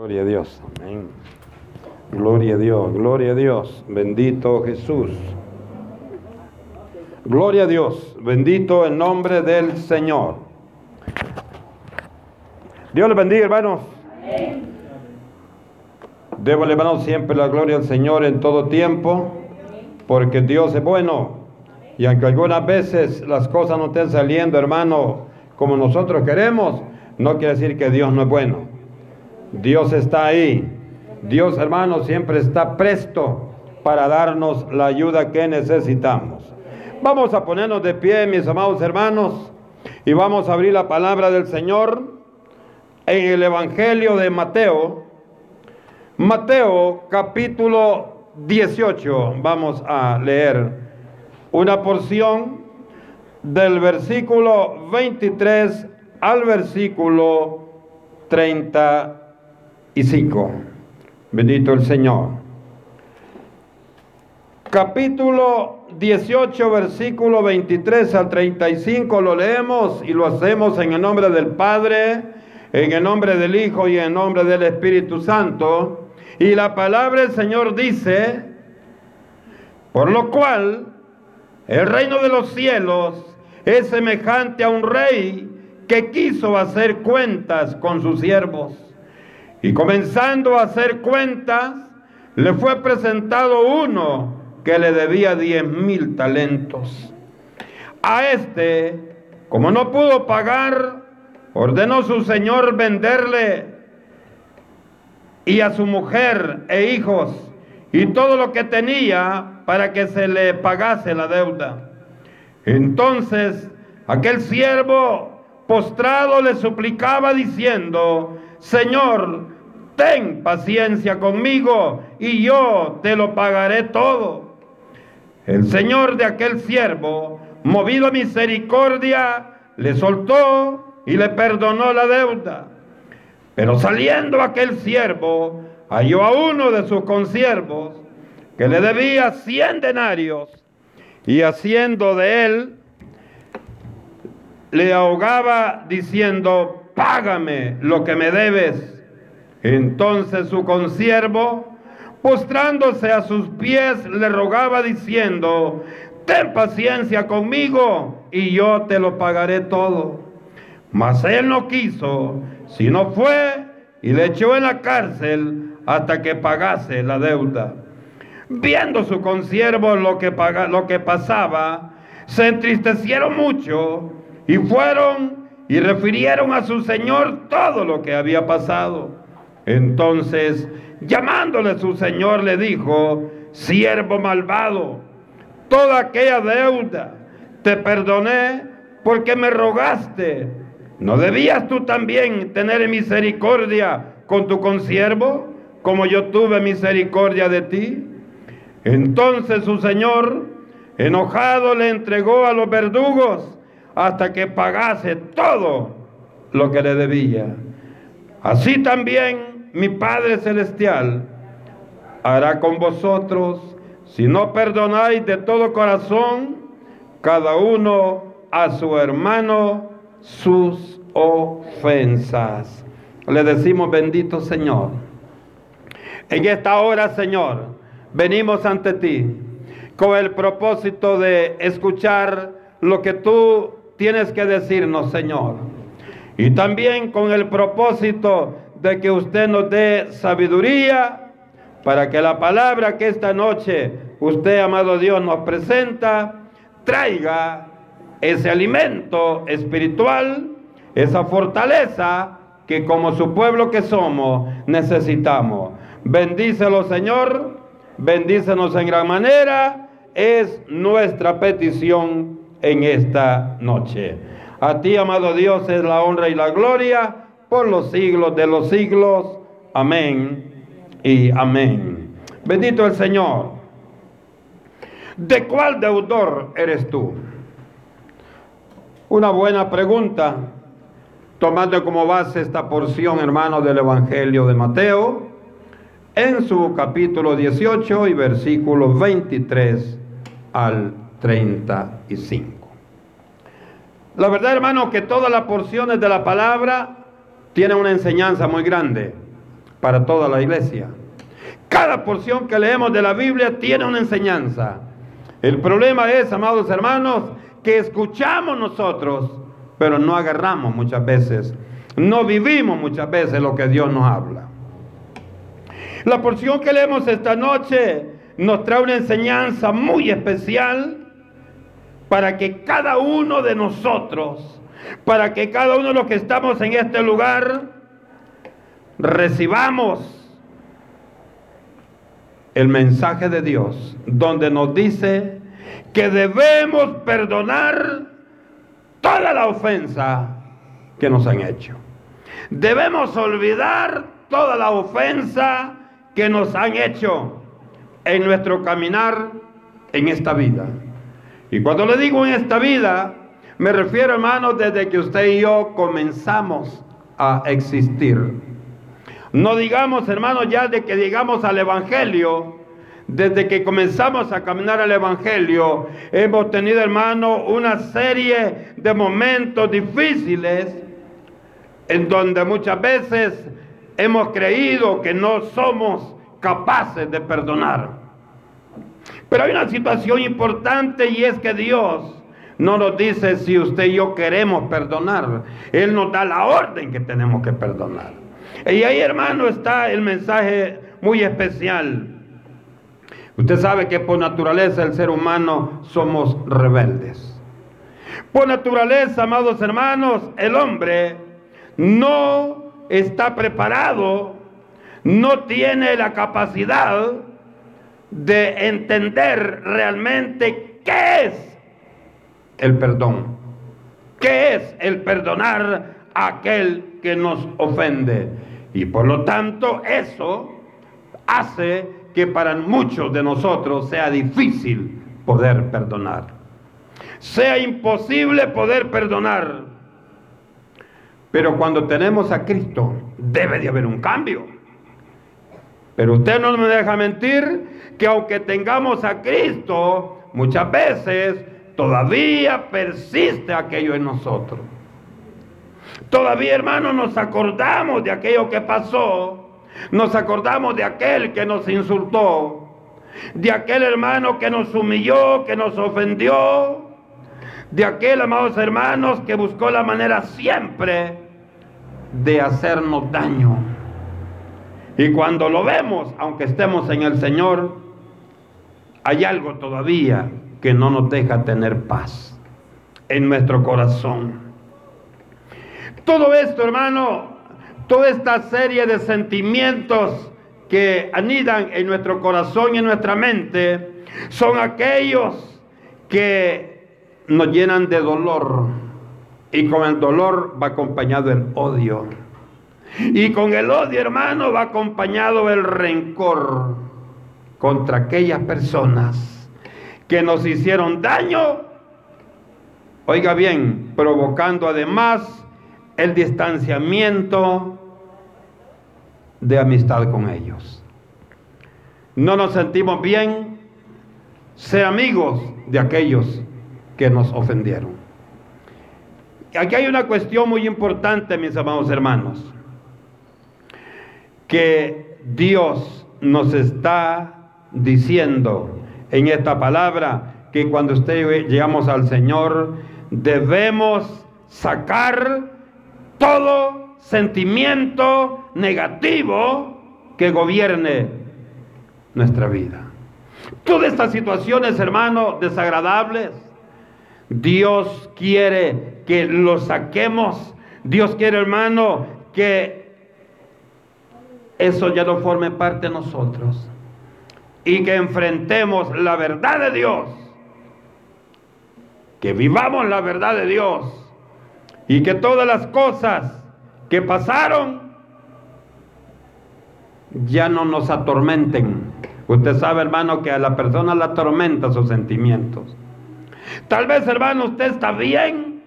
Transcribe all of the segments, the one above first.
Gloria a Dios. Amén. Gloria a Dios, gloria a Dios. Bendito Jesús. Gloria a Dios. Bendito el nombre del Señor. Dios les bendiga, hermanos. Debo, hermanos, siempre la gloria al Señor en todo tiempo, porque Dios es bueno. Y aunque algunas veces las cosas no estén saliendo, hermano, como nosotros queremos, no quiere decir que Dios no es bueno. Dios está ahí. Dios, hermano, siempre está presto para darnos la ayuda que necesitamos. Vamos a ponernos de pie, mis amados hermanos, y vamos a abrir la palabra del Señor en el Evangelio de Mateo. Mateo capítulo 18. Vamos a leer una porción del versículo 23 al versículo 35. Bendito el Señor. Capítulo 18, versículo 23 al 35 lo leemos y lo hacemos en el nombre del Padre, en el nombre del Hijo y en el nombre del Espíritu Santo. Y la palabra del Señor dice, por lo cual el reino de los cielos es semejante a un rey que quiso hacer cuentas con sus siervos. Y comenzando a hacer cuentas, le fue presentado uno que le debía diez mil talentos. A este, como no pudo pagar, ordenó su señor venderle y a su mujer e hijos y todo lo que tenía para que se le pagase la deuda. Entonces aquel siervo postrado le suplicaba diciendo, Señor, ten paciencia conmigo y yo te lo pagaré todo. El Señor de aquel siervo, movido a misericordia, le soltó y le perdonó la deuda. Pero saliendo aquel siervo, halló a uno de sus consiervos que le debía cien denarios y haciendo de él, le ahogaba diciendo, págame lo que me debes. Entonces su consiervo, postrándose a sus pies, le rogaba diciendo, ten paciencia conmigo y yo te lo pagaré todo. Mas él no quiso, sino fue y le echó en la cárcel hasta que pagase la deuda. Viendo su consiervo lo que, lo que pasaba, se entristecieron mucho y fueron y refirieron a su señor todo lo que había pasado. Entonces, llamándole su señor, le dijo, siervo malvado, toda aquella deuda te perdoné porque me rogaste. ¿No debías tú también tener misericordia con tu consiervo, como yo tuve misericordia de ti? Entonces su señor, enojado, le entregó a los verdugos hasta que pagase todo lo que le debía. Así también mi Padre Celestial hará con vosotros si no perdonáis de todo corazón cada uno a su hermano sus ofensas. Le decimos bendito Señor. En esta hora, Señor, venimos ante ti con el propósito de escuchar lo que tú tienes que decirnos, Señor. Y también con el propósito de que usted nos dé sabiduría para que la palabra que esta noche usted, amado Dios, nos presenta, traiga ese alimento espiritual, esa fortaleza que como su pueblo que somos necesitamos. Bendícelo, Señor, bendícenos en gran manera, es nuestra petición en esta noche. A ti, amado Dios, es la honra y la gloria por los siglos de los siglos. Amén y amén. Bendito el Señor. ¿De cuál deudor eres tú? Una buena pregunta, tomando como base esta porción, hermano, del Evangelio de Mateo, en su capítulo 18 y versículos 23 al 35. La verdad, hermano, que todas las porciones de la palabra tienen una enseñanza muy grande. para toda la iglesia. Cada porción que leemos de la Biblia tiene una enseñanza. El problema es, amados hermanos, que escuchamos nosotros, pero no agarramos muchas veces, no vivimos muchas veces lo que Dios nos habla. La porción que leemos esta noche nos trae una enseñanza muy especial para que cada uno de nosotros, para que cada uno de los que estamos en este lugar, recibamos el mensaje de Dios, donde nos dice que debemos perdonar toda la ofensa que nos han hecho. Debemos olvidar toda la ofensa que nos han hecho en nuestro caminar en esta vida. Y cuando le digo en esta vida, me refiero, hermanos, desde que usted y yo comenzamos a existir. No digamos, hermanos, ya de que llegamos al Evangelio, desde que comenzamos a caminar al Evangelio, hemos tenido, hermano, una serie de momentos difíciles en donde muchas veces hemos creído que no somos capaces de perdonar. Pero hay una situación importante y es que Dios no nos dice si usted y yo queremos perdonar. Él nos da la orden que tenemos que perdonar. Y ahí, hermano, está el mensaje muy especial. Usted sabe que por naturaleza el ser humano somos rebeldes. Por naturaleza, amados hermanos, el hombre no está preparado, no tiene la capacidad de entender realmente qué es el perdón. ¿Qué es el perdonar a aquel que nos ofende? Y por lo tanto eso hace que para muchos de nosotros sea difícil poder perdonar. Sea imposible poder perdonar. Pero cuando tenemos a Cristo debe de haber un cambio. Pero usted no me deja mentir que aunque tengamos a Cristo, muchas veces todavía persiste aquello en nosotros. Todavía, hermanos, nos acordamos de aquello que pasó. Nos acordamos de aquel que nos insultó. De aquel hermano que nos humilló, que nos ofendió. De aquel, amados hermanos, que buscó la manera siempre de hacernos daño. Y cuando lo vemos, aunque estemos en el Señor, hay algo todavía que no nos deja tener paz en nuestro corazón. Todo esto, hermano, toda esta serie de sentimientos que anidan en nuestro corazón y en nuestra mente, son aquellos que nos llenan de dolor. Y con el dolor va acompañado el odio. Y con el odio, hermano, va acompañado el rencor contra aquellas personas que nos hicieron daño. Oiga bien, provocando además el distanciamiento de amistad con ellos. No nos sentimos bien ser amigos de aquellos que nos ofendieron. Aquí hay una cuestión muy importante, mis amados hermanos, que Dios nos está diciendo en esta palabra que cuando usted llegamos al Señor debemos sacar todo sentimiento negativo que gobierne nuestra vida. Todas estas situaciones, hermano, desagradables, Dios quiere que lo saquemos. Dios quiere, hermano, que eso ya no forme parte de nosotros. Y que enfrentemos la verdad de Dios. Que vivamos la verdad de Dios y que todas las cosas que pasaron ya no nos atormenten. Usted sabe, hermano, que a la persona la atormenta sus sentimientos. Tal vez, hermano, usted está bien,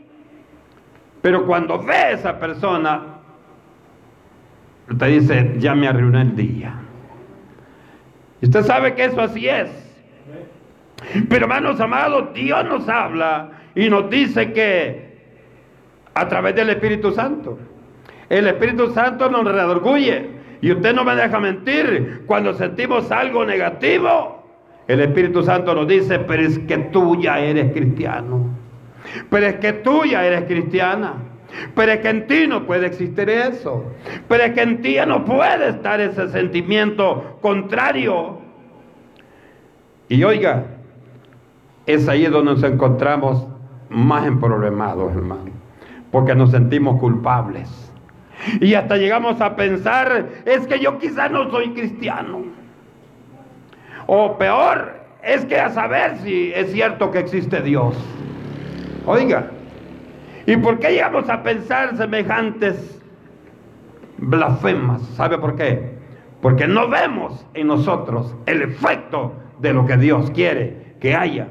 pero cuando ve a esa persona, usted dice, ya me arruiné el día. Usted sabe que eso así es. Pero hermanos amados, Dios nos habla y nos dice que a través del Espíritu Santo. El Espíritu Santo nos redarguye Y usted no me deja mentir. Cuando sentimos algo negativo, el Espíritu Santo nos dice, pero es que tú ya eres cristiano. Pero es que tú ya eres cristiana. Pero es que en ti no puede existir eso. Pero es que en ti no puede estar ese sentimiento contrario. Y oiga, es ahí donde nos encontramos más emproblemados, hermano. Porque nos sentimos culpables. Y hasta llegamos a pensar, es que yo quizás no soy cristiano. O peor, es que a saber si es cierto que existe Dios. Oiga, ¿y por qué llegamos a pensar semejantes blasfemas? ¿Sabe por qué? Porque no vemos en nosotros el efecto de lo que Dios quiere que haya.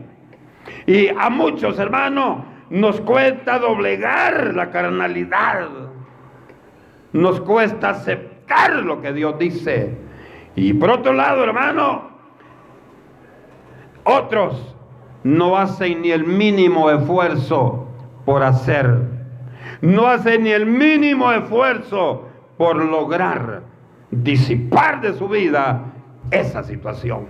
Y a muchos hermanos nos cuesta doblegar la carnalidad. Nos cuesta aceptar lo que Dios dice. Y por otro lado, hermano, otros no hacen ni el mínimo esfuerzo por hacer. No hacen ni el mínimo esfuerzo por lograr disipar de su vida esa situación.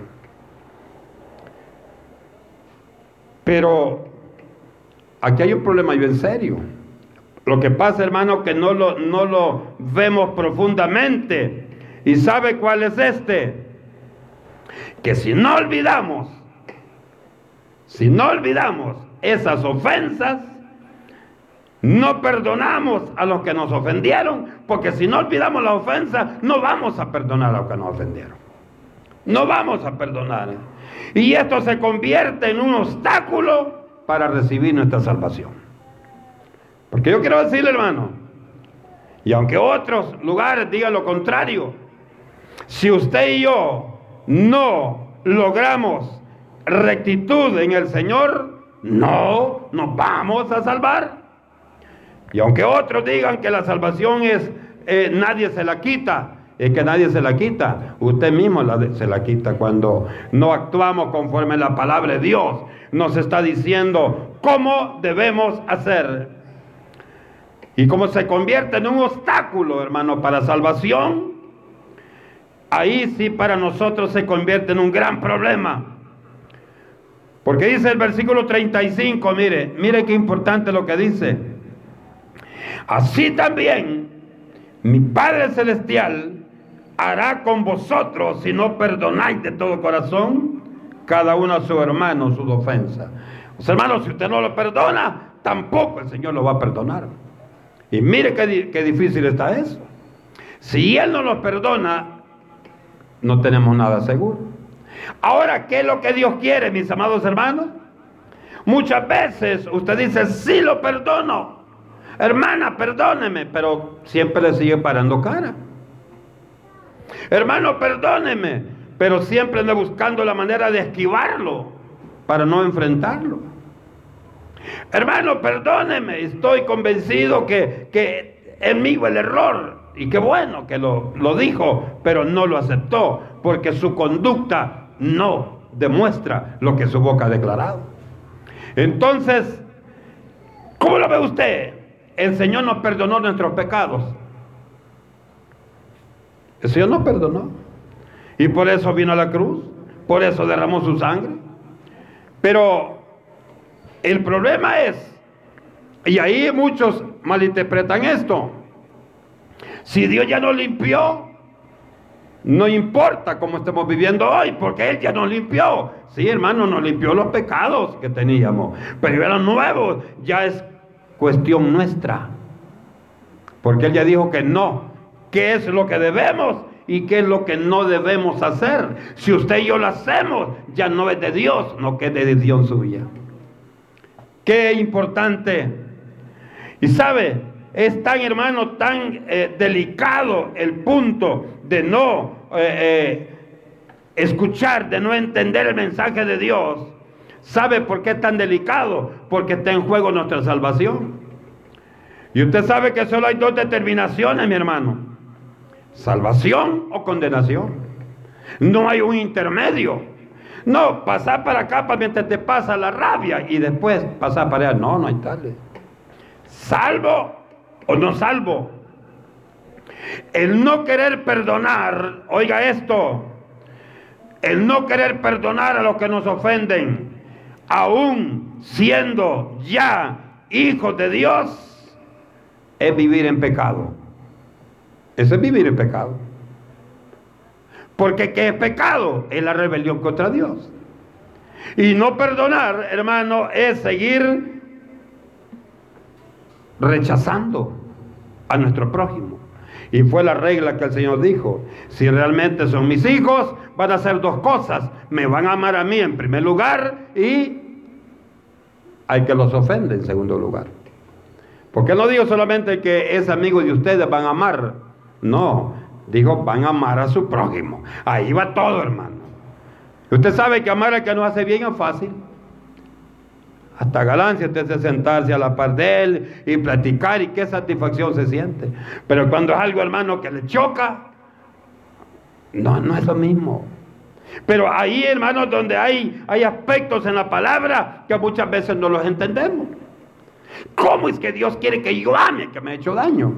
Pero aquí hay un problema yo en serio. Lo que pasa, hermano, que no lo, no lo vemos profundamente. ¿Y sabe cuál es este? Que si no olvidamos si no olvidamos esas ofensas, no perdonamos a los que nos ofendieron, porque si no olvidamos la ofensa, no vamos a perdonar a los que nos ofendieron. No vamos a perdonar. Y esto se convierte en un obstáculo para recibir nuestra salvación. Porque yo quiero decirle, hermano, y aunque otros lugares digan lo contrario, si usted y yo no logramos rectitud en el Señor, no nos vamos a salvar. Y aunque otros digan que la salvación es, eh, nadie se la quita, es que nadie se la quita, usted mismo se la quita cuando no actuamos conforme la palabra de Dios. Nos está diciendo cómo debemos hacer. Y como se convierte en un obstáculo, hermano, para salvación, ahí sí para nosotros se convierte en un gran problema. Porque dice el versículo 35, mire, mire qué importante lo que dice. Así también mi Padre Celestial hará con vosotros si no perdonáis de todo corazón cada uno a su hermano sus ofensas. Los hermanos, si usted no lo perdona, tampoco el Señor lo va a perdonar. Y mire qué, qué difícil está eso. Si Él no lo perdona, no tenemos nada seguro. Ahora, ¿qué es lo que Dios quiere, mis amados hermanos? Muchas veces usted dice, sí lo perdono. Hermana, perdóneme, pero siempre le sigue parando cara. Hermano, perdóneme, pero siempre anda buscando la manera de esquivarlo para no enfrentarlo. Hermano, perdóneme, estoy convencido que, que es mío el error. Y qué bueno que lo, lo dijo, pero no lo aceptó, porque su conducta no demuestra lo que su boca ha declarado. Entonces, ¿cómo lo ve usted? El Señor nos perdonó nuestros pecados. El Señor nos perdonó. Y por eso vino a la cruz. Por eso derramó su sangre. Pero el problema es, y ahí muchos malinterpretan esto, si Dios ya nos limpió, no importa cómo estemos viviendo hoy, porque Él ya nos limpió. Sí, hermano, nos limpió los pecados que teníamos. Pero los nuevos ya es cuestión nuestra. Porque Él ya dijo que no. ¿Qué es lo que debemos y qué es lo que no debemos hacer? Si usted y yo lo hacemos, ya no es de Dios, no que de Dios suya. Qué importante. Y sabe, es tan hermano, tan eh, delicado el punto de no eh, eh, escuchar, de no entender el mensaje de Dios. ¿Sabe por qué es tan delicado? Porque está en juego nuestra salvación. Y usted sabe que solo hay dos determinaciones, mi hermano. Salvación o condenación. No hay un intermedio. No, pasar para acá para mientras te pasa la rabia y después pasar para allá. No, no hay tal. Salvo o no salvo. El no querer perdonar, oiga esto, el no querer perdonar a los que nos ofenden, aún siendo ya hijos de Dios, es vivir en pecado. Eso es vivir en pecado. Porque ¿qué es pecado? Es la rebelión contra Dios. Y no perdonar, hermano, es seguir rechazando a nuestro prójimo. Y fue la regla que el Señor dijo. Si realmente son mis hijos, van a hacer dos cosas. Me van a amar a mí en primer lugar y hay que los ofende en segundo lugar. Porque no digo solamente que es amigo de ustedes van a amar. No, dijo van a amar a su prójimo. Ahí va todo, hermano. Usted sabe que amar al que nos hace bien es fácil. Hasta usted se sentarse a la par de él y platicar y qué satisfacción se siente. Pero cuando es algo, hermano, que le choca, no, no es lo mismo. Pero ahí, hermano, donde hay, hay aspectos en la palabra que muchas veces no los entendemos. ¿Cómo es que Dios quiere que yo ame que me ha hecho daño?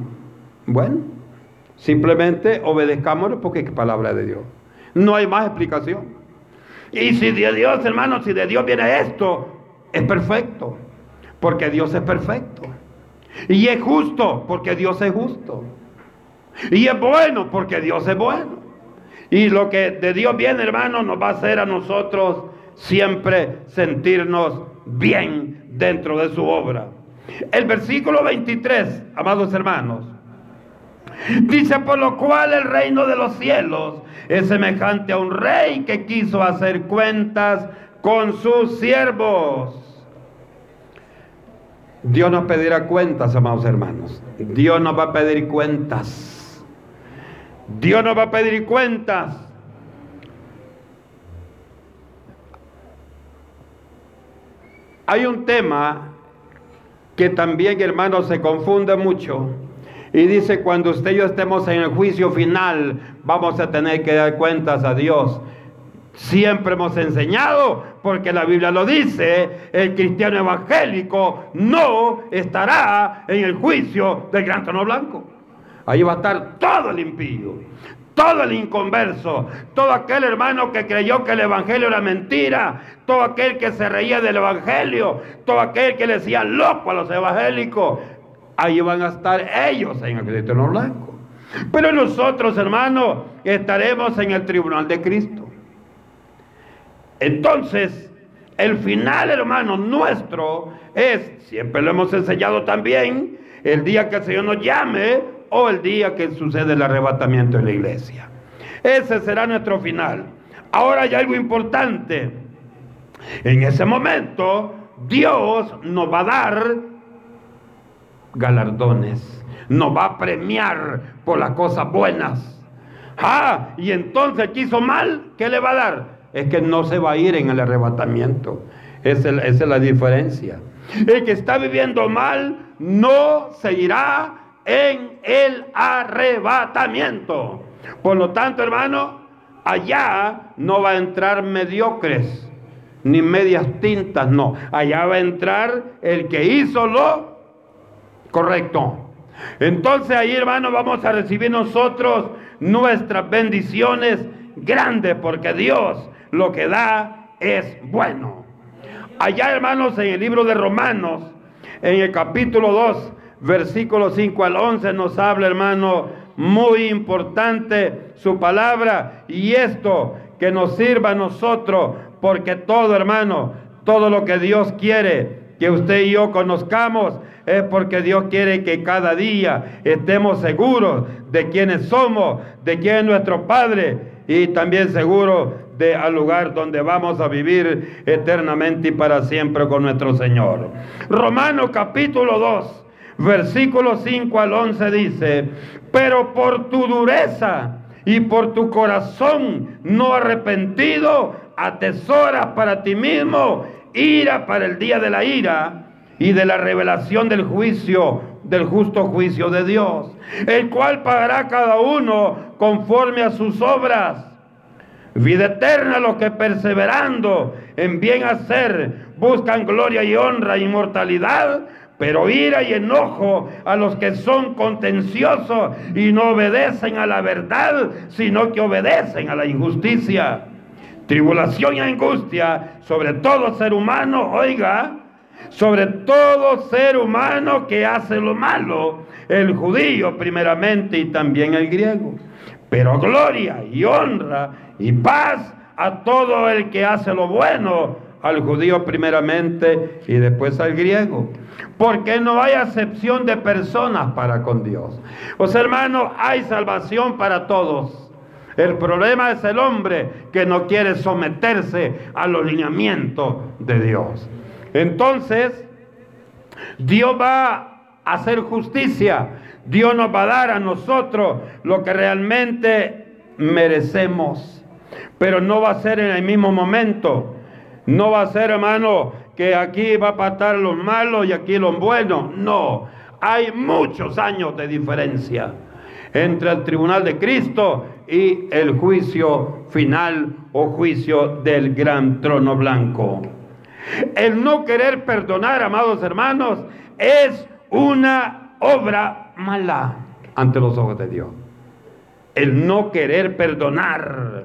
Bueno, simplemente obedezcámosle porque es palabra de Dios. No hay más explicación. Y si de Dios, hermano, si de Dios viene esto, es perfecto, porque Dios es perfecto. Y es justo, porque Dios es justo. Y es bueno, porque Dios es bueno. Y lo que de Dios viene, hermano, nos va a hacer a nosotros siempre sentirnos bien dentro de su obra. El versículo 23, amados hermanos, dice, por lo cual el reino de los cielos es semejante a un rey que quiso hacer cuentas con sus siervos. Dios nos pedirá cuentas, amados hermanos. Dios nos va a pedir cuentas. Dios nos va a pedir cuentas. Hay un tema que también, hermanos, se confunde mucho. Y dice, cuando usted y yo estemos en el juicio final, vamos a tener que dar cuentas a Dios. Siempre hemos enseñado, porque la Biblia lo dice, el cristiano evangélico no estará en el juicio del gran trono blanco. Ahí va a estar todo el impío, todo el inconverso, todo aquel hermano que creyó que el evangelio era mentira, todo aquel que se reía del evangelio, todo aquel que le decía loco a los evangélicos. Ahí van a estar ellos en el trono blanco. Pero nosotros, hermanos, estaremos en el tribunal de Cristo. Entonces, el final, hermano, nuestro es, siempre lo hemos enseñado también, el día que el Señor nos llame o el día que sucede el arrebatamiento en la iglesia. Ese será nuestro final. Ahora hay algo importante. En ese momento, Dios nos va a dar galardones, nos va a premiar por las cosas buenas. Ah, y entonces quiso mal, ¿qué le va a dar? Es que no se va a ir en el arrebatamiento. Esa es, la diferencia. El que está viviendo mal no se irá en el arrebatamiento. Por lo tanto, hermano, allá no va a entrar mediocres, ni medias tintas, no. Allá va a entrar el que hizo lo correcto. Entonces ahí, hermano, vamos a recibir nosotros nuestras bendiciones grandes, porque Dios lo que da es bueno. Allá, hermanos, en el libro de Romanos, en el capítulo 2, versículo 5 al 11, nos habla, hermano, muy importante su palabra y esto que nos sirva a nosotros, porque todo, hermano, todo lo que Dios quiere que usted y yo conozcamos es porque Dios quiere que cada día estemos seguros de quiénes somos, de quién es nuestro Padre y también seguro de al lugar donde vamos a vivir eternamente y para siempre con nuestro Señor. Romanos capítulo 2, versículo 5 al 11 dice, pero por tu dureza y por tu corazón no arrepentido, atesoras para ti mismo ira para el día de la ira y de la revelación del juicio, del justo juicio de Dios, el cual pagará cada uno conforme a sus obras. Vida eterna los que perseverando en bien hacer buscan gloria y honra e inmortalidad, pero ira y enojo a los que son contenciosos y no obedecen a la verdad, sino que obedecen a la injusticia. Tribulación y angustia sobre todo ser humano, oiga, sobre todo ser humano que hace lo malo, el judío primeramente y también el griego. Pero gloria y honra y paz a todo el que hace lo bueno, al judío primeramente y después al griego. Porque no hay acepción de personas para con Dios. Pues hermanos, hay salvación para todos. El problema es el hombre que no quiere someterse a los lineamientos de Dios. Entonces, Dios va a hacer justicia. Dios nos va a dar a nosotros lo que realmente merecemos. Pero no va a ser en el mismo momento. No va a ser, hermano, que aquí va a patar los malos y aquí los buenos. No. Hay muchos años de diferencia entre el tribunal de Cristo y el juicio final o juicio del gran trono blanco. El no querer perdonar, amados hermanos, es una obra mala ante los ojos de Dios. El no querer perdonar.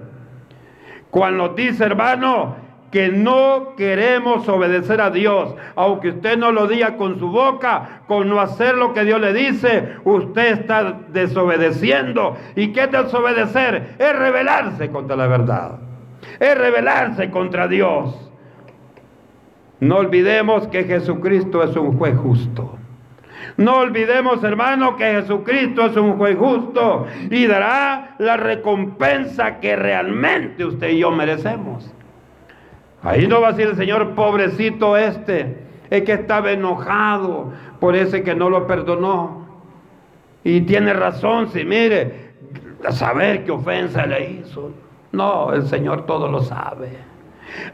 Cuando dice, hermano, que no queremos obedecer a Dios, aunque usted no lo diga con su boca, con no hacer lo que Dios le dice, usted está desobedeciendo. ¿Y qué es desobedecer? Es rebelarse contra la verdad, es rebelarse contra Dios. No olvidemos que Jesucristo es un juez justo. No olvidemos, hermano, que Jesucristo es un juez justo y dará la recompensa que realmente usted y yo merecemos. Ahí no va a decir el Señor, pobrecito este, es que estaba enojado por ese que no lo perdonó. Y tiene razón, si mire, a saber qué ofensa le hizo. No, el Señor todo lo sabe.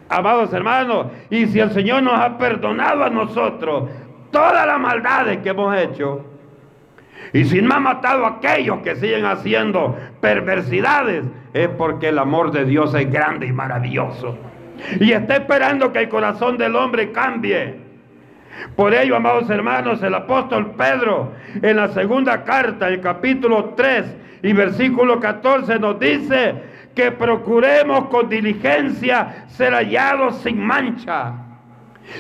Amados hermanos, y si el Señor nos ha perdonado a nosotros todas las maldades que hemos hecho, y si no ha matado a aquellos que siguen haciendo perversidades, es porque el amor de Dios es grande y maravilloso. Y está esperando que el corazón del hombre cambie. Por ello, amados hermanos, el apóstol Pedro en la segunda carta, el capítulo 3 y versículo 14 nos dice que procuremos con diligencia ser hallados sin mancha.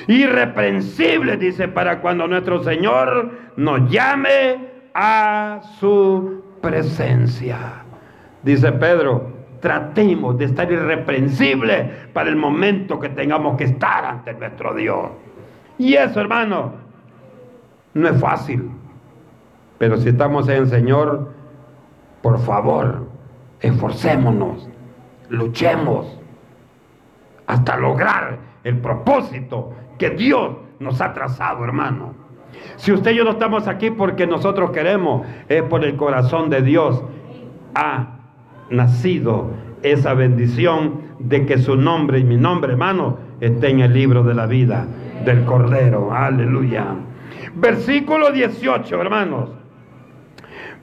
Irreprensibles, dice, para cuando nuestro Señor nos llame a su presencia. Dice Pedro, tratemos de estar irreprensibles para el momento que tengamos que estar ante nuestro Dios. Y eso, hermano, no es fácil. Pero si estamos en el Señor, por favor, esforcémonos, luchemos hasta lograr el propósito que Dios nos ha trazado, hermano. Si usted y yo no estamos aquí porque nosotros queremos, es por el corazón de Dios. Ha nacido esa bendición de que su nombre y mi nombre, hermano, esté en el libro de la vida del Cordero. Aleluya. Versículo 18, hermanos.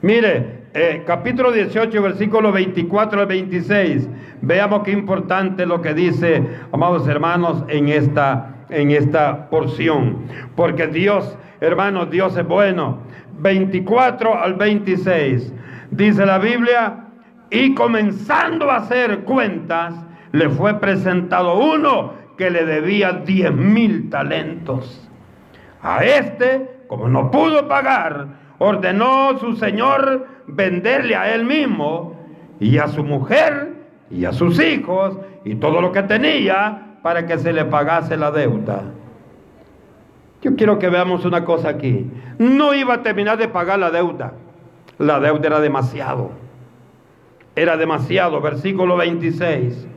Mire, eh, capítulo 18, versículo 24 al 26. Veamos qué importante lo que dice, amados hermanos, en esta, en esta porción. Porque Dios, hermanos, Dios es bueno. 24 al 26. Dice la Biblia, y comenzando a hacer cuentas, le fue presentado uno que le debía 10 mil talentos. A este, como no pudo pagar, ordenó su señor venderle a él mismo y a su mujer y a sus hijos y todo lo que tenía para que se le pagase la deuda. Yo quiero que veamos una cosa aquí. No iba a terminar de pagar la deuda. La deuda era demasiado. Era demasiado. Versículo 26.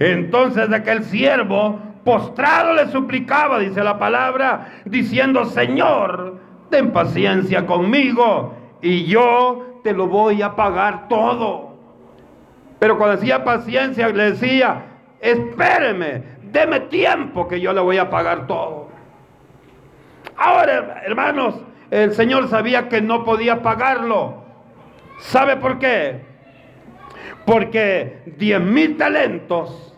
Entonces aquel siervo postrado le suplicaba, dice la palabra, diciendo, Señor, ten paciencia conmigo y yo te lo voy a pagar todo. Pero cuando decía paciencia, le decía, espéreme, deme tiempo que yo le voy a pagar todo. Ahora, hermanos, el Señor sabía que no podía pagarlo. ¿Sabe por qué? Porque 10 mil talentos,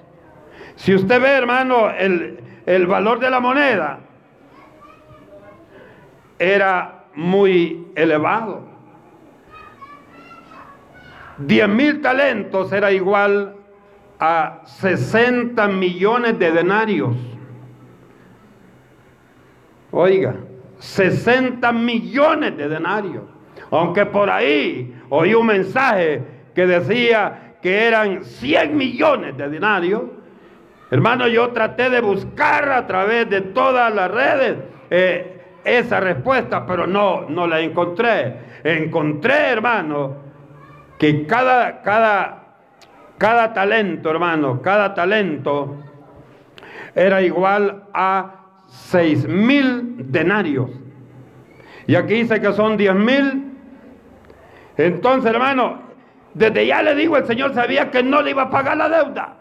si usted ve, hermano, el, el valor de la moneda, era muy elevado. Diez mil talentos era igual a 60 millones de denarios. Oiga, 60 millones de denarios. Aunque por ahí oí un mensaje que decía que eran 100 millones de denarios. Hermano, yo traté de buscar a través de todas las redes eh, esa respuesta, pero no, no la encontré. Encontré, hermano, que cada, cada, cada talento, hermano, cada talento era igual a seis mil denarios. Y aquí dice que son diez mil. Entonces, hermano, desde ya le digo, el Señor sabía que no le iba a pagar la deuda.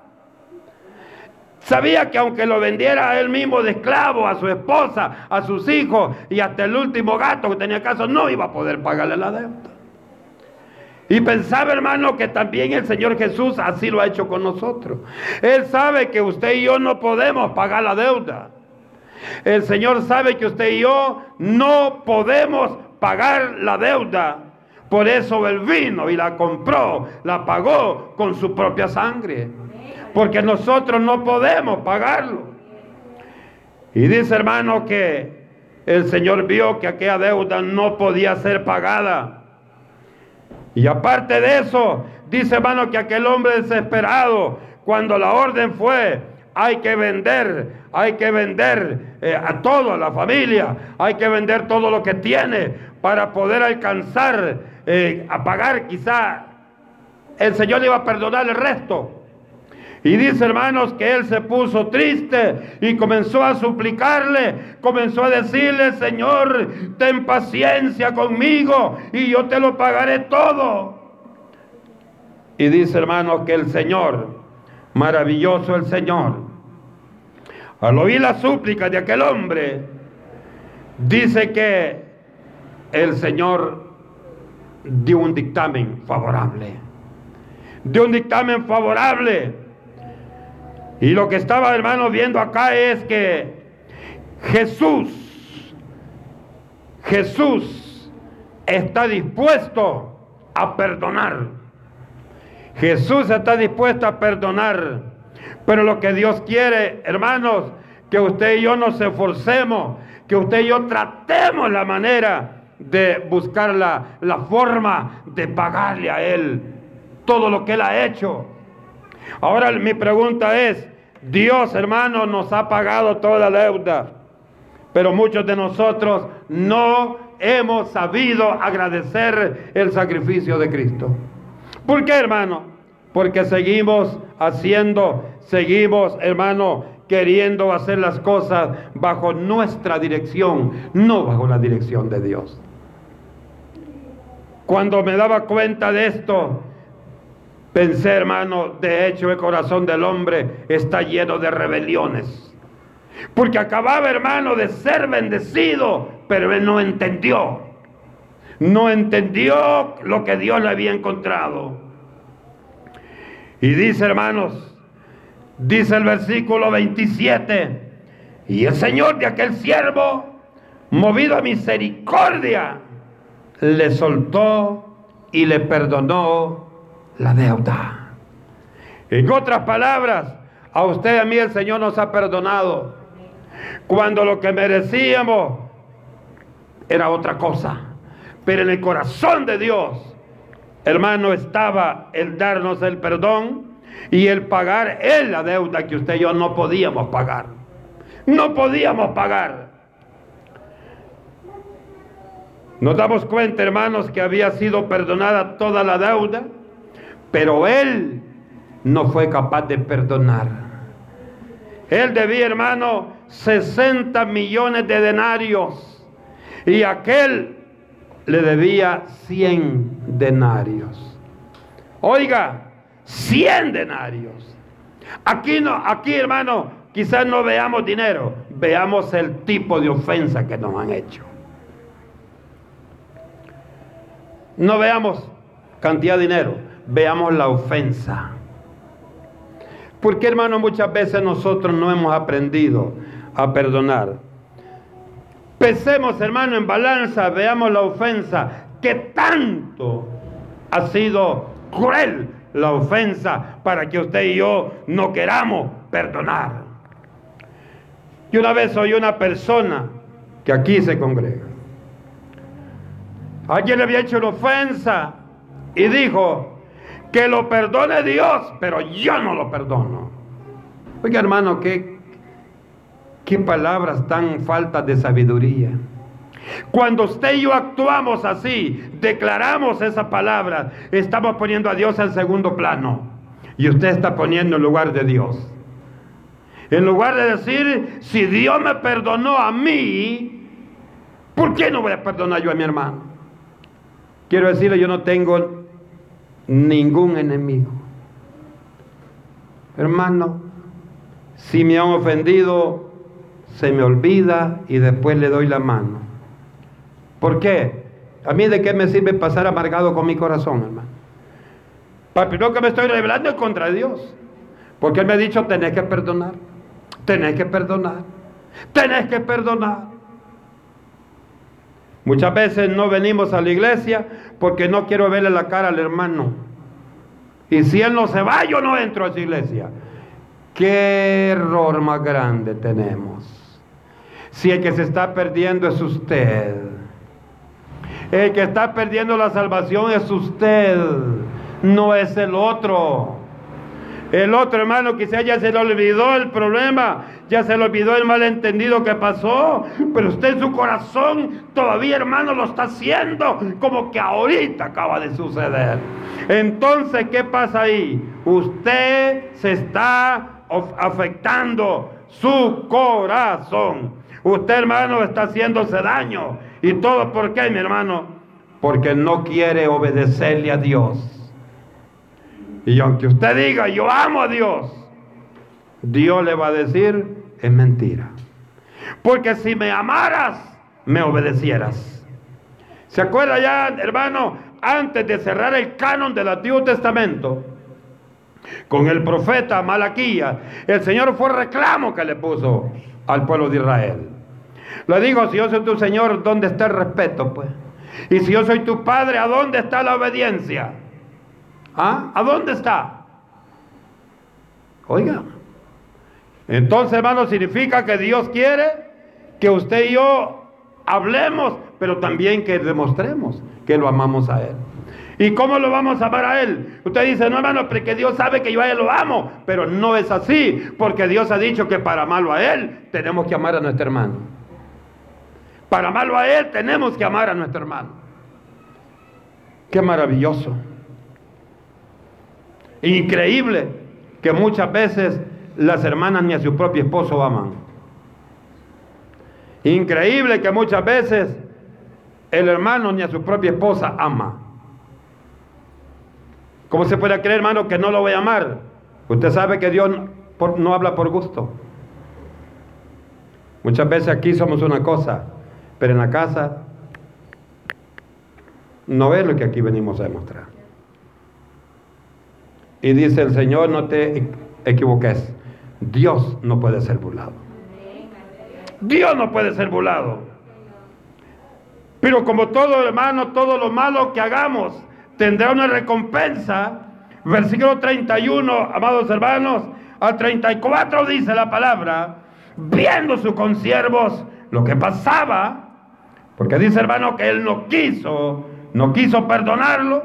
Sabía que aunque lo vendiera a él mismo de esclavo, a su esposa, a sus hijos y hasta el último gato que tenía caso, no iba a poder pagarle la deuda. Y pensaba, hermano, que también el Señor Jesús así lo ha hecho con nosotros. Él sabe que usted y yo no podemos pagar la deuda. El Señor sabe que usted y yo no podemos pagar la deuda. Por eso Él vino y la compró, la pagó con su propia sangre. Porque nosotros no podemos pagarlo. Y dice hermano que el Señor vio que aquella deuda no podía ser pagada. Y aparte de eso, dice hermano que aquel hombre desesperado, cuando la orden fue, hay que vender, hay que vender eh, a toda la familia, hay que vender todo lo que tiene para poder alcanzar eh, a pagar quizá. El Señor le iba a perdonar el resto. Y dice hermanos que él se puso triste y comenzó a suplicarle, comenzó a decirle, Señor, ten paciencia conmigo y yo te lo pagaré todo. Y dice hermanos que el Señor, maravilloso el Señor, al oír la súplica de aquel hombre, dice que el Señor dio un dictamen favorable. Dio un dictamen favorable y lo que estaba, hermano, viendo acá es que Jesús, Jesús está dispuesto a perdonar. Jesús está dispuesto a perdonar. Pero lo que Dios quiere, hermanos, que usted y yo nos esforcemos, que usted y yo tratemos la manera de buscar la, la forma de pagarle a Él todo lo que Él ha hecho. Ahora mi pregunta es, Dios, hermano, nos ha pagado toda la deuda, pero muchos de nosotros no hemos sabido agradecer el sacrificio de Cristo. ¿Por qué, hermano? Porque seguimos haciendo, seguimos, hermano, queriendo hacer las cosas bajo nuestra dirección, no bajo la dirección de Dios. Cuando me daba cuenta de esto, Pensé, hermano, de hecho el corazón del hombre está lleno de rebeliones. Porque acababa, hermano, de ser bendecido, pero él no entendió. No entendió lo que Dios le había encontrado. Y dice, hermanos, dice el versículo 27, y el Señor de aquel siervo, movido a misericordia, le soltó y le perdonó la deuda. En otras palabras, a usted y a mí el Señor nos ha perdonado. Cuando lo que merecíamos era otra cosa. Pero en el corazón de Dios, hermano, estaba el darnos el perdón y el pagar en la deuda que usted y yo no podíamos pagar. No podíamos pagar. Nos damos cuenta, hermanos, que había sido perdonada toda la deuda pero él no fue capaz de perdonar. Él debía, hermano, 60 millones de denarios. Y aquel le debía 100 denarios. Oiga, 100 denarios. Aquí no, aquí hermano, quizás no veamos dinero, veamos el tipo de ofensa que nos han hecho. No veamos cantidad de dinero, veamos la ofensa. Porque hermano, muchas veces nosotros no hemos aprendido a perdonar. Pesemos, hermano, en balanza, veamos la ofensa, que tanto ha sido cruel la ofensa para que usted y yo no queramos perdonar. Y una vez oí una persona que aquí se congrega. Alguien le había hecho una ofensa y dijo que lo perdone Dios, pero yo no lo perdono. Oiga hermano, qué, qué palabras tan faltas de sabiduría. Cuando usted y yo actuamos así, declaramos esa palabra, estamos poniendo a Dios en segundo plano. Y usted está poniendo en lugar de Dios. En lugar de decir, si Dios me perdonó a mí, ¿por qué no voy a perdonar yo a mi hermano? Quiero decirle, yo no tengo ningún enemigo. Hermano, si me han ofendido, se me olvida y después le doy la mano. ¿Por qué? A mí de qué me sirve pasar amargado con mi corazón, hermano. Para que me estoy revelando contra Dios. Porque Él me ha dicho, tenés que perdonar, tenés que perdonar, tenés que perdonar. Muchas veces no venimos a la iglesia porque no quiero verle la cara al hermano. Y si él no se va, yo no entro a esa iglesia. Qué error más grande tenemos. Si el que se está perdiendo es usted. El que está perdiendo la salvación es usted, no es el otro. El otro hermano quizá ya se le olvidó el problema, ya se le olvidó el malentendido que pasó, pero usted en su corazón todavía hermano lo está haciendo como que ahorita acaba de suceder. Entonces, ¿qué pasa ahí? Usted se está afectando su corazón. Usted hermano está haciéndose daño. ¿Y todo por qué mi hermano? Porque no quiere obedecerle a Dios. Y aunque usted diga, yo amo a Dios, Dios le va a decir, es mentira. Porque si me amaras, me obedecieras. ¿Se acuerda ya, hermano, antes de cerrar el canon del Antiguo Testamento, con el profeta Malaquía, el Señor fue reclamo que le puso al pueblo de Israel. Le digo, si yo soy tu Señor, ¿dónde está el respeto? Pues? Y si yo soy tu Padre, ¿a dónde está la obediencia? ¿Ah? ¿A dónde está? Oiga. Entonces, hermano, significa que Dios quiere que usted y yo hablemos, pero también que demostremos que lo amamos a Él. ¿Y cómo lo vamos a amar a Él? Usted dice, no hermano, porque Dios sabe que yo a Él lo amo, pero no es así, porque Dios ha dicho que para amarlo a Él tenemos que amar a nuestro hermano. Para amarlo a Él tenemos que amar a nuestro hermano. Qué maravilloso. Increíble que muchas veces las hermanas ni a su propio esposo aman. Increíble que muchas veces el hermano ni a su propia esposa ama. ¿Cómo se puede creer, hermano, que no lo voy a amar? Usted sabe que Dios no habla por gusto. Muchas veces aquí somos una cosa, pero en la casa no es lo que aquí venimos a demostrar. Y dice el Señor, no te equivoques. Dios no puede ser burlado. Dios no puede ser burlado. Pero como todo hermano, todo lo malo que hagamos tendrá una recompensa. Versículo 31, amados hermanos, a 34 dice la palabra, viendo sus consiervos lo que pasaba, porque dice hermano que él no quiso, no quiso perdonarlo,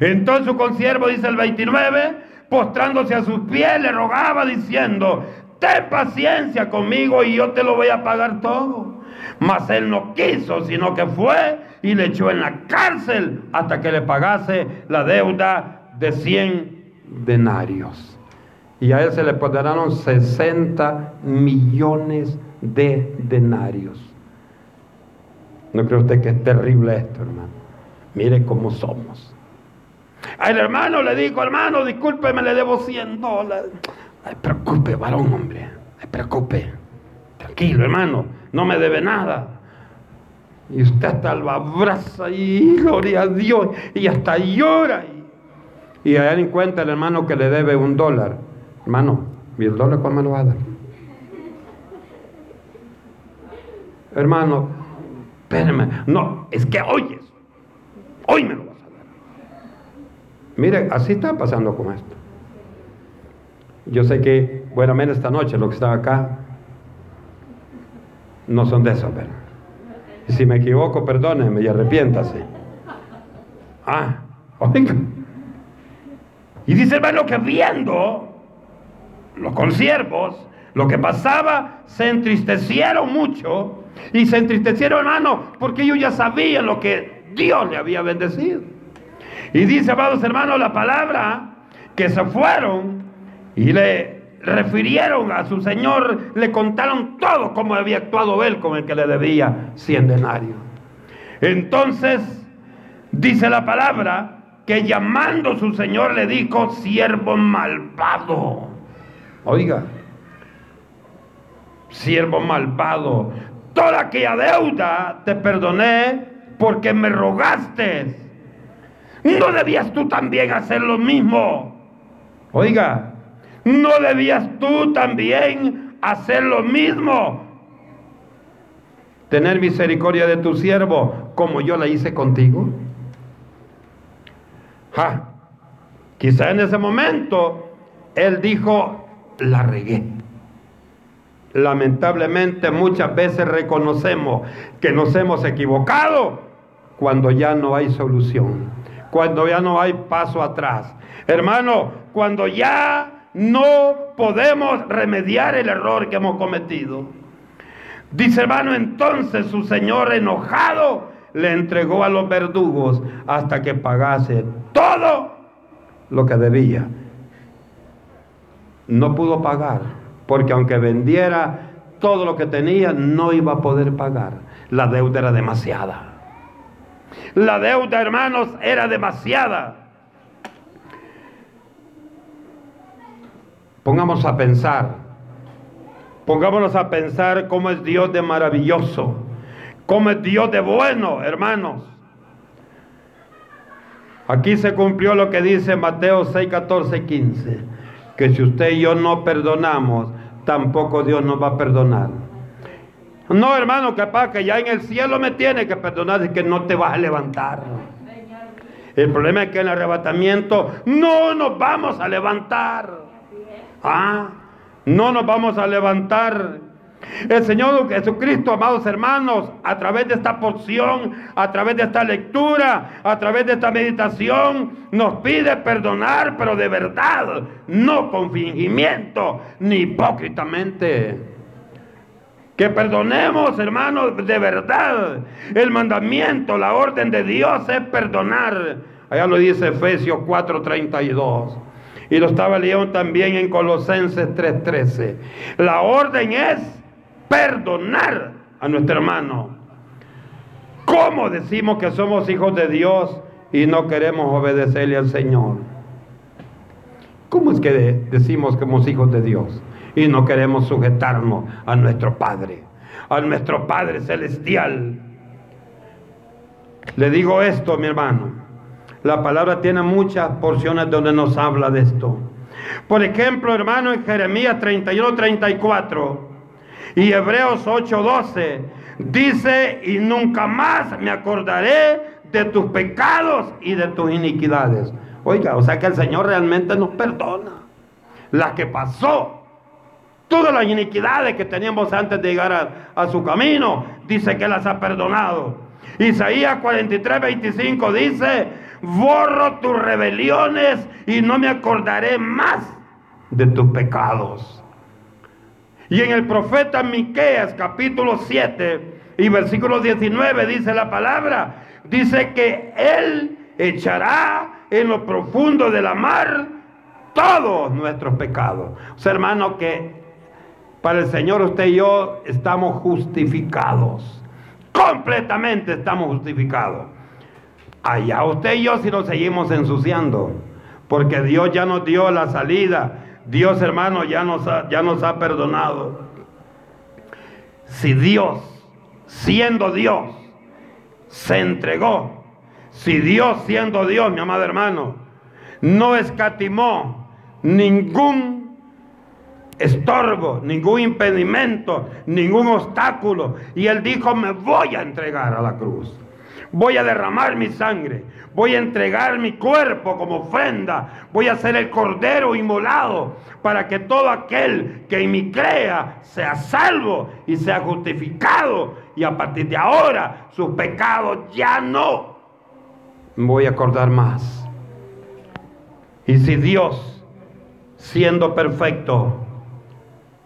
entonces su consiervo, dice el 29, postrándose a sus pies, le rogaba diciendo, ten paciencia conmigo y yo te lo voy a pagar todo. Mas él no quiso, sino que fue y le echó en la cárcel hasta que le pagase la deuda de 100 denarios. Y a él se le pagaron 60 millones de denarios. ¿No cree usted que es terrible esto, hermano? Mire cómo somos. Al hermano le dijo, hermano, discúlpeme, le debo 100 dólares. Ay, preocupe, varón, hombre. Ay, preocupe. Tranquilo, hermano, no me debe nada. Y usted hasta lo abraza y gloria a Dios. Y hasta llora. Y, y allá encuentra el hermano que le debe un dólar. Hermano, ¿y el dólar cuándo me lo va a dar? Hermano, espérame. No, es que oyes. Hoy me lo vas a. Mire, así está pasando con esto. Yo sé que, bueno, menos esta noche, lo que estaba acá, no son de esos, ¿verdad? Y si me equivoco, perdónenme y arrepiéntase. Ah, oiga. Y dice hermano que viendo los consiervos, lo que pasaba, se entristecieron mucho. Y se entristecieron, hermano, porque ellos ya sabían lo que Dios le había bendecido. Y dice, amados hermanos, la palabra que se fueron y le refirieron a su señor, le contaron todo cómo había actuado él con el que le debía cien denarios. Entonces, dice la palabra, que llamando su señor le dijo, siervo malvado. Oiga, siervo malvado, toda aquella deuda te perdoné porque me rogaste. ¿No debías tú también hacer lo mismo? Oiga, ¿no debías tú también hacer lo mismo? Tener misericordia de tu siervo como yo la hice contigo. Quizá en ese momento él dijo, la regué. Lamentablemente muchas veces reconocemos que nos hemos equivocado cuando ya no hay solución, cuando ya no hay paso atrás. Hermano, cuando ya no podemos remediar el error que hemos cometido. Dice hermano, entonces su señor enojado le entregó a los verdugos hasta que pagase todo lo que debía. No pudo pagar, porque aunque vendiera todo lo que tenía, no iba a poder pagar. La deuda era demasiada. La deuda, hermanos, era demasiada. Pongamos a pensar, pongámonos a pensar cómo es Dios de maravilloso, cómo es Dios de bueno, hermanos. Aquí se cumplió lo que dice Mateo 6, 14, 15. Que si usted y yo no perdonamos, tampoco Dios nos va a perdonar. No, hermano, capaz que ya en el cielo me tiene que perdonar y que no te vas a levantar. El problema es que en el arrebatamiento no nos vamos a levantar. Ah, no nos vamos a levantar. El Señor Jesucristo, amados hermanos, a través de esta porción, a través de esta lectura, a través de esta meditación, nos pide perdonar, pero de verdad, no con fingimiento ni hipócritamente. Que perdonemos, hermanos, de verdad. El mandamiento, la orden de Dios es perdonar. Allá lo dice Efesios 4:32. Y lo estaba leyendo también en Colosenses 3:13. La orden es perdonar a nuestro hermano. ¿Cómo decimos que somos hijos de Dios y no queremos obedecerle al Señor? ¿Cómo es que decimos que somos hijos de Dios y no queremos sujetarnos a nuestro Padre, a nuestro Padre celestial? Le digo esto, mi hermano. La palabra tiene muchas porciones donde nos habla de esto. Por ejemplo, hermano, en Jeremías 31, 34 y Hebreos 8:12 dice, y nunca más me acordaré de tus pecados y de tus iniquidades. Oiga, o sea que el Señor realmente nos perdona. La que pasó, todas las iniquidades que teníamos antes de llegar a, su camino, dice que las ha perdonado. Isaías 43, 25 dice, borro tus rebeliones y no me acordaré más de tus pecados. Y en el profeta Miqueas capítulo 7 y versículo 19 dice la palabra, dice que él echará en lo profundo de la mar todos nuestros pecados. O sea, hermano, que para el Señor usted y yo estamos justificados. Completamente estamos justificados. Allá usted y yo si nos seguimos ensuciando. Porque Dios ya nos dio la salida Dios, hermano, ya nos ha, ya nos ha perdonado. Si Dios, siendo Dios, se entregó, si Dios, siendo Dios, mi amado hermano, no escatimó ningún estorbo, ningún impedimento, ningún obstáculo. Y él dijo, me voy a entregar a la cruz. Voy a derramar mi sangre. Voy a entregar mi cuerpo como ofrenda. Voy a ser el cordero inmolado para que todo aquel que en mí crea sea salvo y sea justificado. Y a partir de ahora sus pecados ya no voy a acordar más. Y si Dios, siendo perfecto,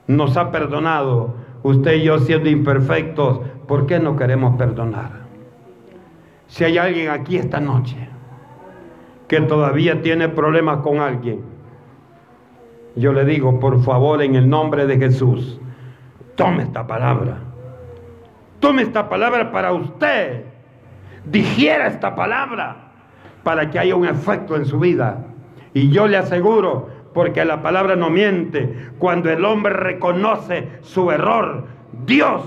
nos ha perdonado, usted y yo siendo imperfectos, ¿por qué no queremos perdonar? Si hay alguien aquí esta noche que todavía tiene problemas con alguien, yo le digo, por favor, en el nombre de Jesús, tome esta palabra. Tome esta palabra para usted. Digiera esta palabra para que haya un efecto en su vida. Y yo le aseguro, porque la palabra no miente, cuando el hombre reconoce su error, Dios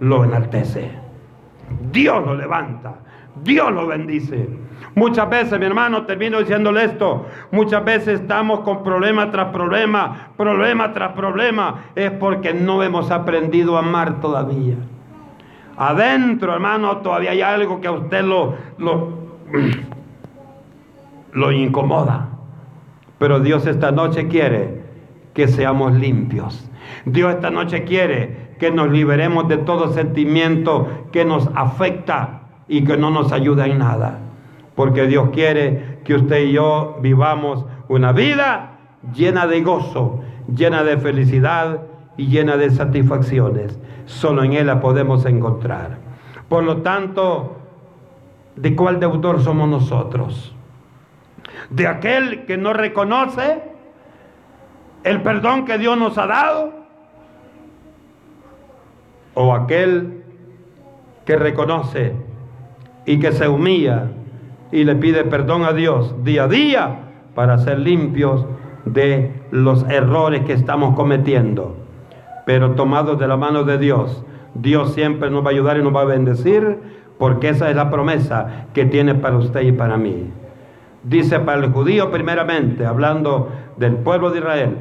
lo enaltece. Dios lo levanta. Dios lo bendice. Muchas veces, mi hermano, termino diciéndole esto, muchas veces estamos con problema tras problema, problema tras problema, es porque no hemos aprendido a amar todavía. Adentro, hermano, todavía hay algo que a usted lo, lo, lo incomoda. Pero Dios esta noche quiere que seamos limpios. Dios esta noche quiere que nos liberemos de todo sentimiento que nos afecta y que no nos ayuda en nada. Porque Dios quiere que usted y yo vivamos una vida llena de gozo, llena de felicidad y llena de satisfacciones. Solo en Él la podemos encontrar. Por lo tanto, ¿de cuál deudor somos nosotros? ¿De aquel que no reconoce el perdón que Dios nos ha dado? ¿O aquel que reconoce y que se humilla y le pide perdón a Dios día a día para ser limpios de los errores que estamos cometiendo. Pero tomados de la mano de Dios, Dios siempre nos va a ayudar y nos va a bendecir porque esa es la promesa que tiene para usted y para mí. Dice para el judío primeramente, hablando del pueblo de Israel,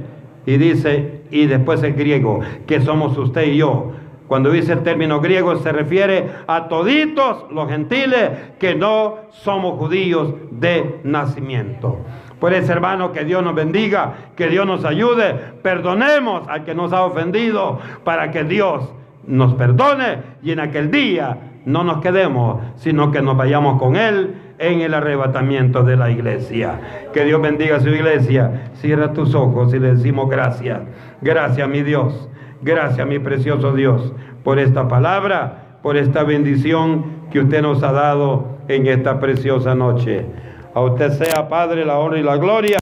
y dice, y después el griego, que somos usted y yo, cuando dice el término griego se refiere a toditos los gentiles que no somos judíos de nacimiento. Por eso, hermano, que Dios nos bendiga, que Dios nos ayude, perdonemos al que nos ha ofendido para que Dios nos perdone y en aquel día no nos quedemos, sino que nos vayamos con Él en el arrebatamiento de la iglesia. Que Dios bendiga a su iglesia. Cierra tus ojos y le decimos gracias. Gracias, mi Dios. Gracias, mi precioso Dios, por esta palabra, por esta bendición que usted nos ha dado en esta preciosa noche. A usted sea, Padre, la honra y la gloria.